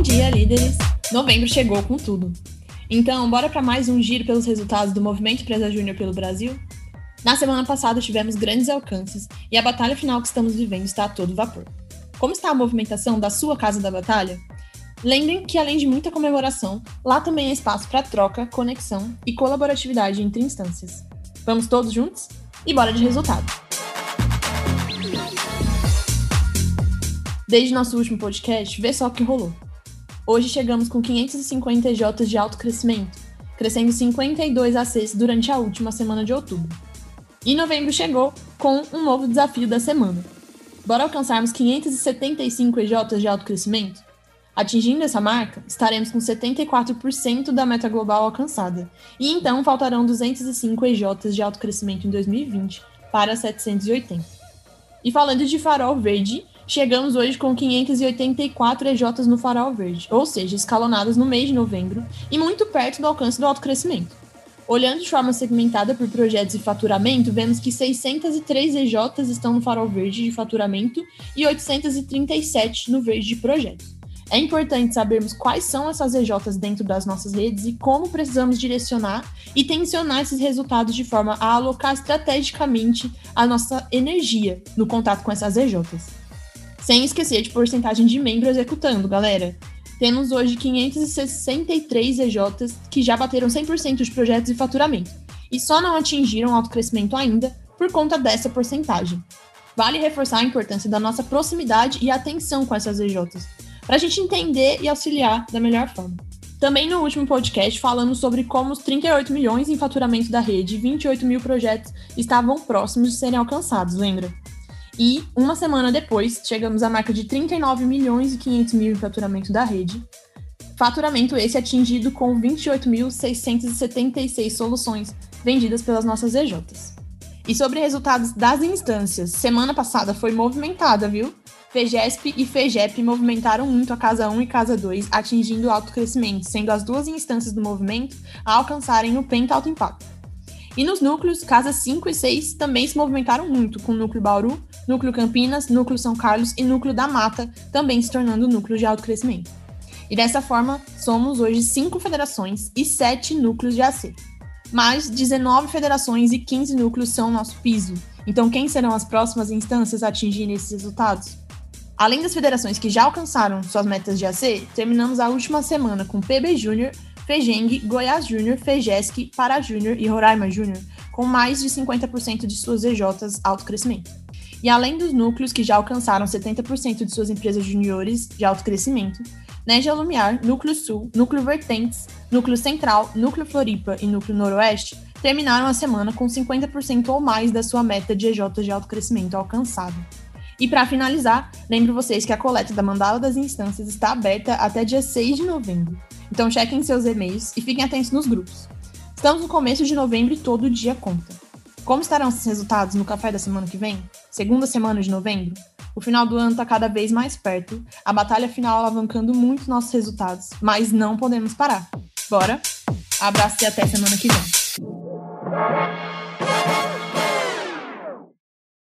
Bom dia, líderes! Novembro chegou com tudo. Então, bora para mais um giro pelos resultados do Movimento Empresa Júnior pelo Brasil? Na semana passada tivemos grandes alcances e a batalha final que estamos vivendo está a todo vapor. Como está a movimentação da sua casa da batalha? Lembrem que, além de muita comemoração, lá também é espaço para troca, conexão e colaboratividade entre instâncias. Vamos todos juntos? E bora de resultado! Desde nosso último podcast, vê só o que rolou. Hoje chegamos com 550 EJs de alto crescimento, crescendo 52 ACs durante a última semana de outubro. E novembro chegou com um novo desafio da semana. Bora alcançarmos 575 EJs de alto crescimento? Atingindo essa marca, estaremos com 74% da meta global alcançada, e então faltarão 205 EJs de alto crescimento em 2020 para 780. E falando de farol verde, chegamos hoje com 584 EJs no farol verde, ou seja, escalonadas no mês de novembro e muito perto do alcance do alto crescimento. Olhando de forma segmentada por projetos e faturamento, vemos que 603 EJs estão no farol verde de faturamento e 837 no verde de projetos. É importante sabermos quais são essas EJs dentro das nossas redes e como precisamos direcionar e tensionar esses resultados de forma a alocar estrategicamente a nossa energia no contato com essas EJs. Sem esquecer de porcentagem de membro executando, galera. Temos hoje 563 EJs que já bateram 100% de projetos e faturamento, e só não atingiram alto crescimento ainda por conta dessa porcentagem. Vale reforçar a importância da nossa proximidade e atenção com essas EJs, para a gente entender e auxiliar da melhor forma. Também no último podcast falamos sobre como os 38 milhões em faturamento da rede e 28 mil projetos estavam próximos de serem alcançados, lembra? E uma semana depois, chegamos à marca de 39 milhões e 500 mil em faturamento da rede. Faturamento esse atingido com 28.676 soluções vendidas pelas nossas EJs. E sobre resultados das instâncias, semana passada foi movimentada, viu? FEGESP e FEGEP movimentaram muito a Casa 1 e Casa 2, atingindo alto crescimento, sendo as duas instâncias do movimento a alcançarem o Penta Alto Impacto. E nos núcleos, casas 5 e 6 também se movimentaram muito, com o núcleo Bauru, núcleo Campinas, núcleo São Carlos e núcleo da Mata também se tornando núcleo de alto crescimento. E dessa forma, somos hoje cinco federações e sete núcleos de AC. Mais 19 federações e 15 núcleos são nosso piso. Então, quem serão as próximas instâncias a atingirem esses resultados? Além das federações que já alcançaram suas metas de AC, terminamos a última semana com PB Júnior Fejeng, Goiás Júnior, Fejesc, Pará Júnior e Roraima Júnior, com mais de 50% de suas EJs alto crescimento. E além dos núcleos que já alcançaram 70% de suas empresas juniores de alto crescimento, Neja Lumiar, Núcleo Sul, Núcleo Vertentes, Núcleo Central, Núcleo Floripa e Núcleo Noroeste terminaram a semana com 50% ou mais da sua meta de EJ de alto crescimento alcançada. E para finalizar, lembro vocês que a coleta da mandala das instâncias está aberta até dia 6 de novembro. Então chequem seus e-mails e fiquem atentos nos grupos. Estamos no começo de novembro e todo dia conta. Como estarão esses resultados no café da semana que vem? Segunda semana de novembro? O final do ano está cada vez mais perto, a batalha final alavancando muito nossos resultados, mas não podemos parar. Bora? Abraço e até semana que vem.